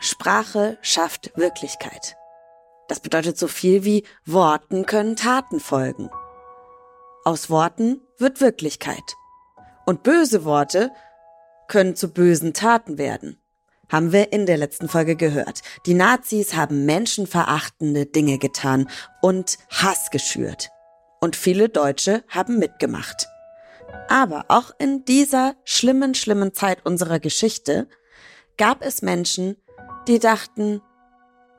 Sprache schafft Wirklichkeit? Das bedeutet so viel wie Worten können Taten folgen. Aus Worten wird Wirklichkeit. Und böse Worte können zu bösen Taten werden. Haben wir in der letzten Folge gehört. Die Nazis haben menschenverachtende Dinge getan und Hass geschürt. Und viele Deutsche haben mitgemacht. Aber auch in dieser schlimmen, schlimmen Zeit unserer Geschichte gab es Menschen, die dachten,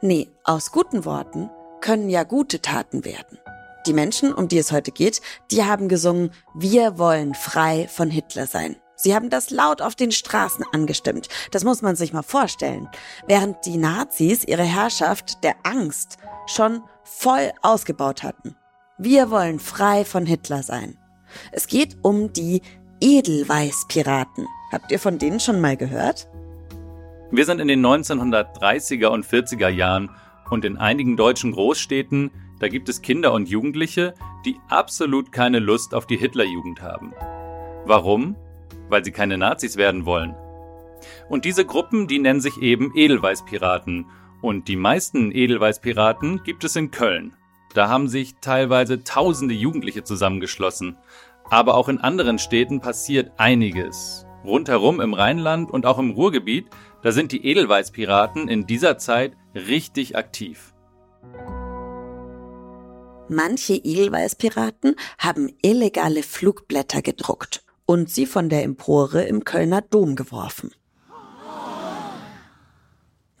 nee, aus guten Worten können ja gute Taten werden. Die Menschen, um die es heute geht, die haben gesungen, wir wollen frei von Hitler sein. Sie haben das laut auf den Straßen angestimmt. Das muss man sich mal vorstellen. Während die Nazis ihre Herrschaft der Angst schon voll ausgebaut hatten. Wir wollen frei von Hitler sein. Es geht um die Edelweißpiraten. Habt ihr von denen schon mal gehört? Wir sind in den 1930er und 40er Jahren und in einigen deutschen Großstädten, da gibt es Kinder und Jugendliche, die absolut keine Lust auf die Hitlerjugend haben. Warum? Weil sie keine Nazis werden wollen. Und diese Gruppen, die nennen sich eben Edelweißpiraten. Und die meisten Edelweißpiraten gibt es in Köln. Da haben sich teilweise tausende Jugendliche zusammengeschlossen. Aber auch in anderen Städten passiert einiges. Rundherum im Rheinland und auch im Ruhrgebiet, da sind die Edelweißpiraten in dieser Zeit richtig aktiv. Manche Edelweißpiraten haben illegale Flugblätter gedruckt und sie von der Empore im Kölner Dom geworfen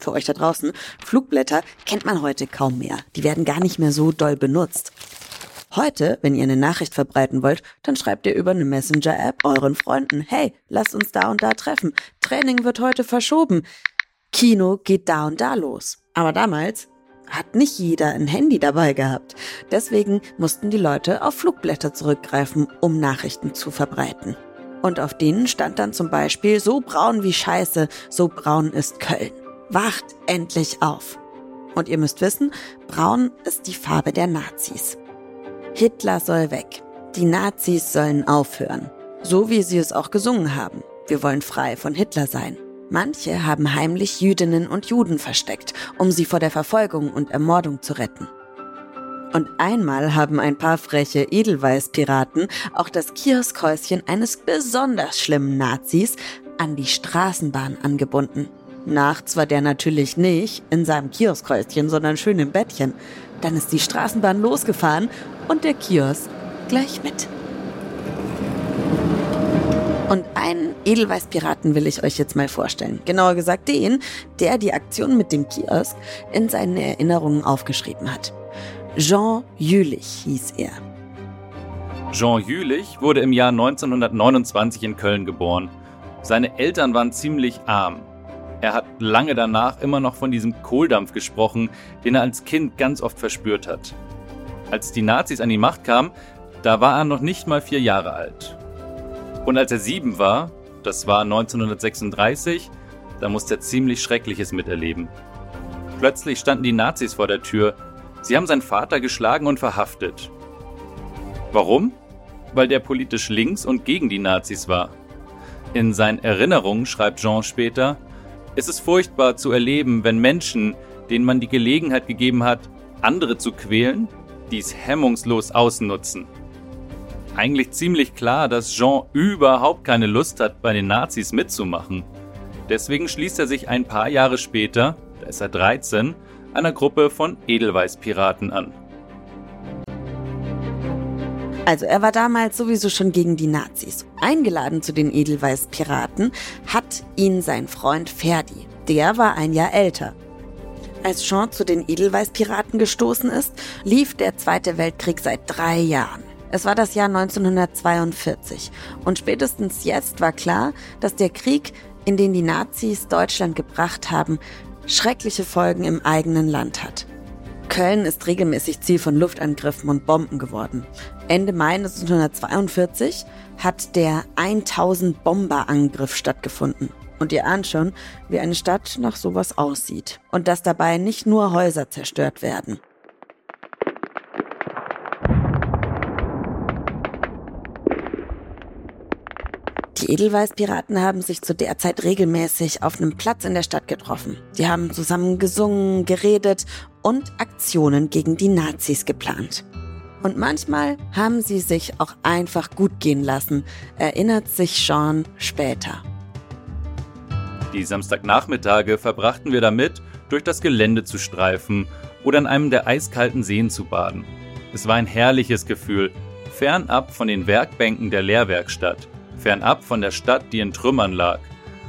für euch da draußen, Flugblätter kennt man heute kaum mehr. Die werden gar nicht mehr so doll benutzt. Heute, wenn ihr eine Nachricht verbreiten wollt, dann schreibt ihr über eine Messenger-App euren Freunden, hey, lasst uns da und da treffen. Training wird heute verschoben. Kino geht da und da los. Aber damals hat nicht jeder ein Handy dabei gehabt. Deswegen mussten die Leute auf Flugblätter zurückgreifen, um Nachrichten zu verbreiten. Und auf denen stand dann zum Beispiel, so braun wie Scheiße, so braun ist Köln. Wacht endlich auf. Und ihr müsst wissen, braun ist die Farbe der Nazis. Hitler soll weg. Die Nazis sollen aufhören. So wie sie es auch gesungen haben. Wir wollen frei von Hitler sein. Manche haben heimlich Jüdinnen und Juden versteckt, um sie vor der Verfolgung und Ermordung zu retten. Und einmal haben ein paar freche Edelweißpiraten auch das Kioskhäuschen eines besonders schlimmen Nazis an die Straßenbahn angebunden. Nachts war der natürlich nicht in seinem Kioskhäuschen, sondern schön im Bettchen. Dann ist die Straßenbahn losgefahren und der Kiosk gleich mit. Und einen Edelweißpiraten will ich euch jetzt mal vorstellen. Genauer gesagt den, der die Aktion mit dem Kiosk in seinen Erinnerungen aufgeschrieben hat. Jean Jülich hieß er. Jean Jülich wurde im Jahr 1929 in Köln geboren. Seine Eltern waren ziemlich arm. Er hat lange danach immer noch von diesem Kohldampf gesprochen, den er als Kind ganz oft verspürt hat. Als die Nazis an die Macht kamen, da war er noch nicht mal vier Jahre alt. Und als er sieben war, das war 1936, da musste er ziemlich Schreckliches miterleben. Plötzlich standen die Nazis vor der Tür. Sie haben seinen Vater geschlagen und verhaftet. Warum? Weil der politisch links und gegen die Nazis war. In seinen Erinnerungen schreibt Jean später, es ist furchtbar zu erleben, wenn Menschen, denen man die Gelegenheit gegeben hat, andere zu quälen, dies hemmungslos ausnutzen. Eigentlich ziemlich klar, dass Jean überhaupt keine Lust hat, bei den Nazis mitzumachen. Deswegen schließt er sich ein paar Jahre später, da ist er 13, einer Gruppe von Edelweißpiraten an. Also er war damals sowieso schon gegen die Nazis. Eingeladen zu den Edelweiß-Piraten hat ihn sein Freund Ferdi. Der war ein Jahr älter. Als Jean zu den Edelweiß-Piraten gestoßen ist, lief der Zweite Weltkrieg seit drei Jahren. Es war das Jahr 1942 und spätestens jetzt war klar, dass der Krieg, in den die Nazis Deutschland gebracht haben, schreckliche Folgen im eigenen Land hat. Köln ist regelmäßig Ziel von Luftangriffen und Bomben geworden. Ende Mai 1942 hat der 1000 Bomber Angriff stattgefunden. Und ihr ahnt schon, wie eine Stadt nach sowas aussieht. Und dass dabei nicht nur Häuser zerstört werden. Die Edelweißpiraten haben sich zu der Zeit regelmäßig auf einem Platz in der Stadt getroffen. Die haben zusammen gesungen, geredet und Aktionen gegen die Nazis geplant. Und manchmal haben sie sich auch einfach gut gehen lassen, erinnert sich Sean später. Die Samstagnachmittage verbrachten wir damit, durch das Gelände zu streifen oder in einem der eiskalten Seen zu baden. Es war ein herrliches Gefühl, fernab von den Werkbänken der Lehrwerkstatt, fernab von der Stadt, die in Trümmern lag,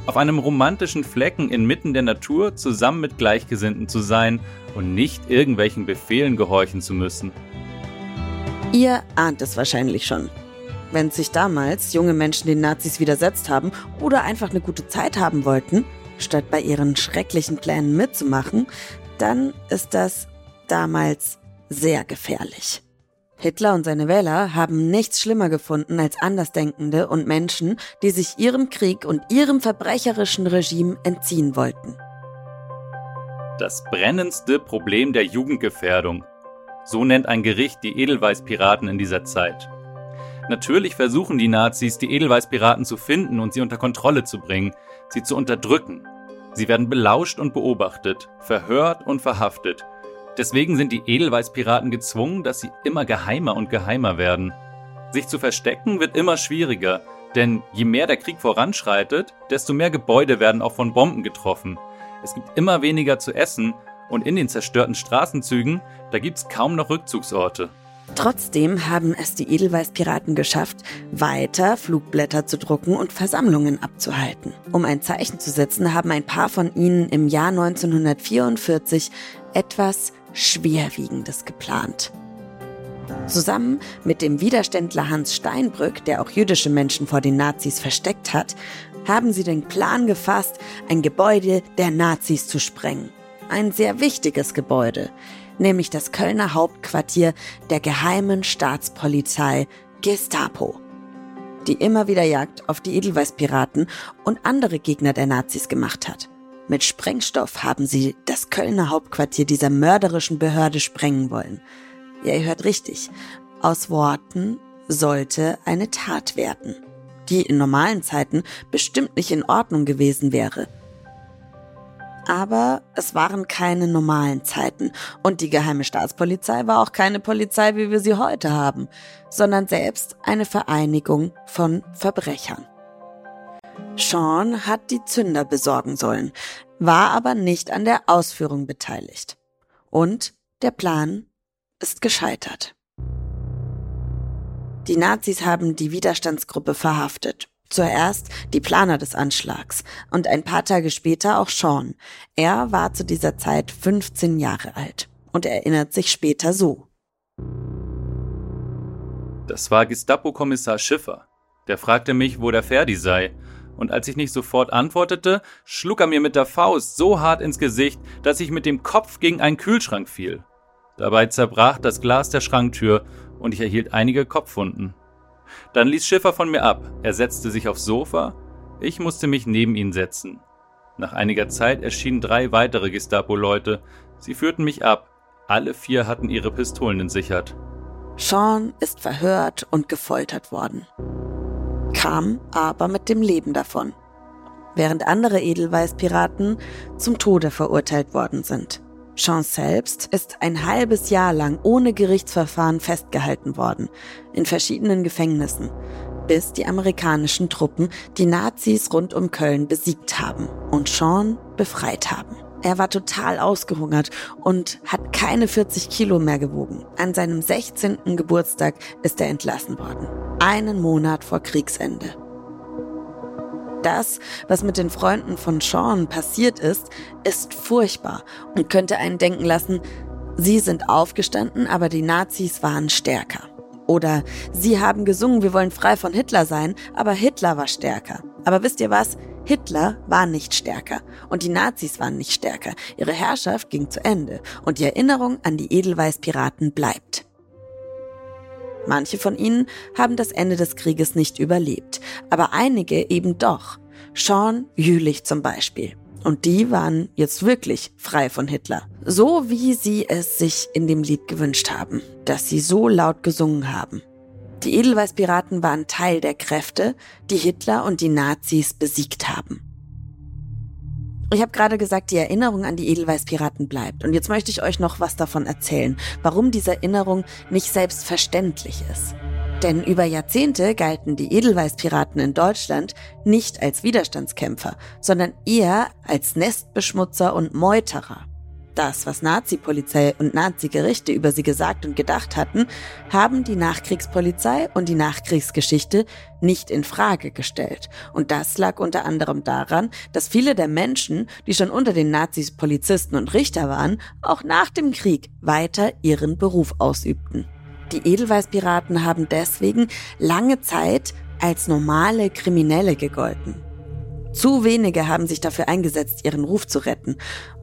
auf einem romantischen Flecken inmitten der Natur zusammen mit Gleichgesinnten zu sein und nicht irgendwelchen Befehlen gehorchen zu müssen. Ihr ahnt es wahrscheinlich schon. Wenn sich damals junge Menschen den Nazis widersetzt haben oder einfach eine gute Zeit haben wollten, statt bei ihren schrecklichen Plänen mitzumachen, dann ist das damals sehr gefährlich. Hitler und seine Wähler haben nichts schlimmer gefunden als Andersdenkende und Menschen, die sich ihrem Krieg und ihrem verbrecherischen Regime entziehen wollten. Das brennendste Problem der Jugendgefährdung. So nennt ein Gericht die Edelweißpiraten in dieser Zeit. Natürlich versuchen die Nazis, die Edelweißpiraten zu finden und sie unter Kontrolle zu bringen, sie zu unterdrücken. Sie werden belauscht und beobachtet, verhört und verhaftet Deswegen sind die Edelweißpiraten gezwungen, dass sie immer geheimer und geheimer werden. Sich zu verstecken wird immer schwieriger, denn je mehr der Krieg voranschreitet, desto mehr Gebäude werden auch von Bomben getroffen. Es gibt immer weniger zu essen und in den zerstörten Straßenzügen, da gibt's kaum noch Rückzugsorte. Trotzdem haben es die Edelweißpiraten geschafft, weiter Flugblätter zu drucken und Versammlungen abzuhalten. Um ein Zeichen zu setzen, haben ein paar von ihnen im Jahr 1944 etwas Schwerwiegendes geplant. Zusammen mit dem Widerständler Hans Steinbrück, der auch jüdische Menschen vor den Nazis versteckt hat, haben sie den Plan gefasst, ein Gebäude der Nazis zu sprengen. Ein sehr wichtiges Gebäude, nämlich das Kölner Hauptquartier der geheimen Staatspolizei Gestapo, die immer wieder Jagd auf die Edelweißpiraten und andere Gegner der Nazis gemacht hat. Mit Sprengstoff haben sie das Kölner Hauptquartier dieser mörderischen Behörde sprengen wollen. Ja, ihr hört richtig. Aus Worten sollte eine Tat werden, die in normalen Zeiten bestimmt nicht in Ordnung gewesen wäre. Aber es waren keine normalen Zeiten und die geheime Staatspolizei war auch keine Polizei, wie wir sie heute haben, sondern selbst eine Vereinigung von Verbrechern. Sean hat die Zünder besorgen sollen, war aber nicht an der Ausführung beteiligt. Und der Plan ist gescheitert. Die Nazis haben die Widerstandsgruppe verhaftet. Zuerst die Planer des Anschlags und ein paar Tage später auch Sean. Er war zu dieser Zeit 15 Jahre alt und erinnert sich später so. Das war Gestapo-Kommissar Schiffer. Der fragte mich, wo der Ferdi sei und als ich nicht sofort antwortete, schlug er mir mit der Faust so hart ins Gesicht, dass ich mit dem Kopf gegen einen Kühlschrank fiel. Dabei zerbrach das Glas der Schranktür und ich erhielt einige Kopfwunden. Dann ließ Schiffer von mir ab, er setzte sich aufs Sofa, ich musste mich neben ihn setzen. Nach einiger Zeit erschienen drei weitere Gestapo-Leute, sie führten mich ab, alle vier hatten ihre Pistolen entsichert. Sean ist verhört und gefoltert worden kam aber mit dem Leben davon, während andere Edelweißpiraten zum Tode verurteilt worden sind. Sean selbst ist ein halbes Jahr lang ohne Gerichtsverfahren festgehalten worden, in verschiedenen Gefängnissen, bis die amerikanischen Truppen die Nazis rund um Köln besiegt haben und Sean befreit haben. Er war total ausgehungert und hat keine 40 Kilo mehr gewogen. An seinem 16. Geburtstag ist er entlassen worden. Einen Monat vor Kriegsende. Das, was mit den Freunden von Sean passiert ist, ist furchtbar und könnte einen denken lassen, sie sind aufgestanden, aber die Nazis waren stärker. Oder sie haben gesungen, wir wollen frei von Hitler sein, aber Hitler war stärker. Aber wisst ihr was? Hitler war nicht stärker und die Nazis waren nicht stärker. Ihre Herrschaft ging zu Ende und die Erinnerung an die Edelweiß-Piraten bleibt. Manche von ihnen haben das Ende des Krieges nicht überlebt, aber einige eben doch. Sean Jülich zum Beispiel. Und die waren jetzt wirklich frei von Hitler. So wie sie es sich in dem Lied gewünscht haben, das sie so laut gesungen haben. Die Edelweißpiraten waren Teil der Kräfte, die Hitler und die Nazis besiegt haben. Ich habe gerade gesagt, die Erinnerung an die Edelweißpiraten bleibt. Und jetzt möchte ich euch noch was davon erzählen, warum diese Erinnerung nicht selbstverständlich ist. Denn über Jahrzehnte galten die Edelweißpiraten in Deutschland nicht als Widerstandskämpfer, sondern eher als Nestbeschmutzer und Meuterer. Das, was Nazi-Polizei und Nazi-Gerichte über sie gesagt und gedacht hatten, haben die Nachkriegspolizei und die Nachkriegsgeschichte nicht in Frage gestellt. Und das lag unter anderem daran, dass viele der Menschen, die schon unter den Nazis Polizisten und Richter waren, auch nach dem Krieg weiter ihren Beruf ausübten. Die Edelweißpiraten haben deswegen lange Zeit als normale Kriminelle gegolten. Zu wenige haben sich dafür eingesetzt, ihren Ruf zu retten.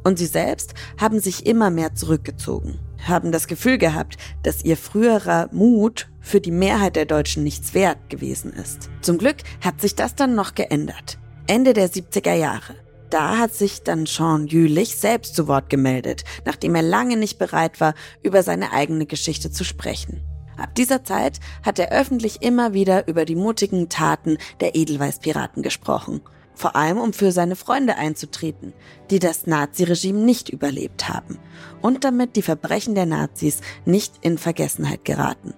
Und sie selbst haben sich immer mehr zurückgezogen, haben das Gefühl gehabt, dass ihr früherer Mut für die Mehrheit der Deutschen nichts wert gewesen ist. Zum Glück hat sich das dann noch geändert. Ende der 70er Jahre. Da hat sich dann Sean Jülich selbst zu Wort gemeldet, nachdem er lange nicht bereit war, über seine eigene Geschichte zu sprechen. Ab dieser Zeit hat er öffentlich immer wieder über die mutigen Taten der Edelweißpiraten gesprochen vor allem um für seine Freunde einzutreten, die das Naziregime nicht überlebt haben und damit die Verbrechen der Nazis nicht in Vergessenheit geraten.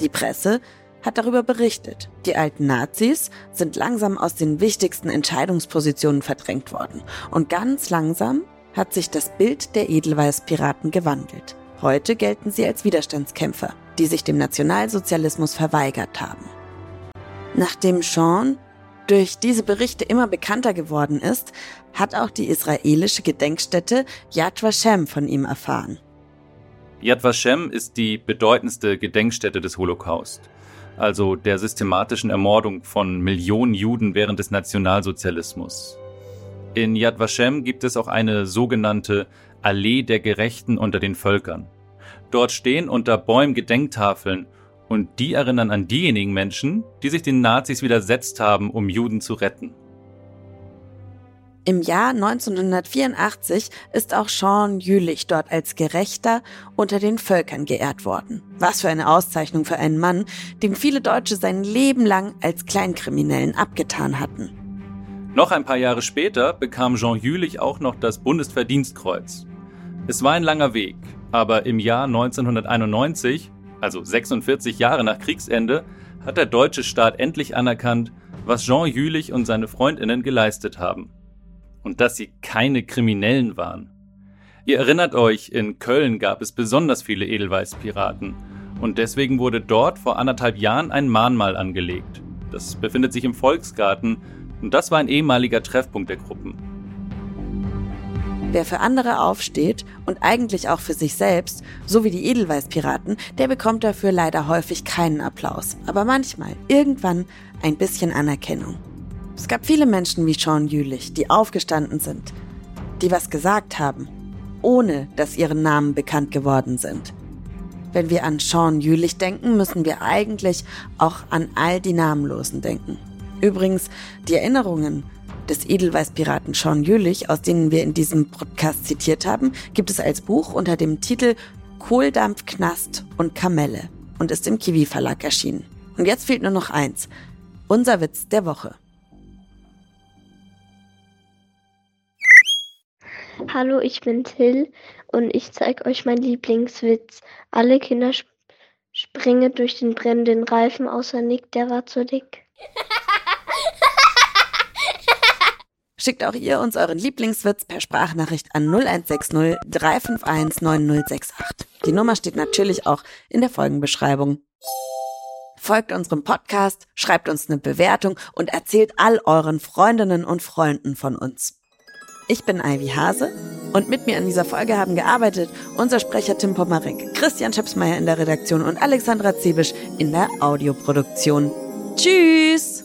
Die Presse hat darüber berichtet. Die alten Nazis sind langsam aus den wichtigsten Entscheidungspositionen verdrängt worden und ganz langsam hat sich das Bild der Edelweiß-Piraten gewandelt. Heute gelten sie als Widerstandskämpfer, die sich dem Nationalsozialismus verweigert haben. Nachdem Sean durch diese Berichte immer bekannter geworden ist, hat auch die israelische Gedenkstätte Yad Vashem von ihm erfahren. Yad Vashem ist die bedeutendste Gedenkstätte des Holocaust, also der systematischen Ermordung von Millionen Juden während des Nationalsozialismus. In Yad Vashem gibt es auch eine sogenannte Allee der Gerechten unter den Völkern. Dort stehen unter Bäumen Gedenktafeln und die erinnern an diejenigen Menschen, die sich den Nazis widersetzt haben, um Juden zu retten. Im Jahr 1984 ist auch Sean Jülich dort als Gerechter unter den Völkern geehrt worden. Was für eine Auszeichnung für einen Mann, dem viele Deutsche sein Leben lang als Kleinkriminellen abgetan hatten. Noch ein paar Jahre später bekam Jean Jülich auch noch das Bundesverdienstkreuz. Es war ein langer Weg, aber im Jahr 1991 also 46 Jahre nach Kriegsende, hat der deutsche Staat endlich anerkannt, was Jean Jülich und seine Freundinnen geleistet haben. Und dass sie keine Kriminellen waren. Ihr erinnert euch, in Köln gab es besonders viele Edelweißpiraten. Und deswegen wurde dort vor anderthalb Jahren ein Mahnmal angelegt. Das befindet sich im Volksgarten und das war ein ehemaliger Treffpunkt der Gruppen. Wer für andere aufsteht und eigentlich auch für sich selbst, so wie die Edelweißpiraten, der bekommt dafür leider häufig keinen Applaus, aber manchmal, irgendwann, ein bisschen Anerkennung. Es gab viele Menschen wie Sean Jülich, die aufgestanden sind, die was gesagt haben, ohne dass ihre Namen bekannt geworden sind. Wenn wir an Sean Jülich denken, müssen wir eigentlich auch an all die Namenlosen denken. Übrigens, die Erinnerungen des Edelweißpiraten Sean Jülich, aus denen wir in diesem Podcast zitiert haben, gibt es als Buch unter dem Titel Kohldampf, Knast und Kamelle und ist im Kiwi Verlag erschienen. Und jetzt fehlt nur noch eins. Unser Witz der Woche. Hallo, ich bin Till und ich zeige euch meinen Lieblingswitz. Alle Kinder sp springen durch den brennenden Reifen, außer Nick, der war zu dick. Schickt auch ihr uns euren Lieblingswitz per Sprachnachricht an 0160 351 9068. Die Nummer steht natürlich auch in der Folgenbeschreibung. Folgt unserem Podcast, schreibt uns eine Bewertung und erzählt all euren Freundinnen und Freunden von uns. Ich bin Ivy Hase und mit mir an dieser Folge haben gearbeitet unser Sprecher Tim Pomarek, Christian Schepsmeier in der Redaktion und Alexandra Zebisch in der Audioproduktion. Tschüss!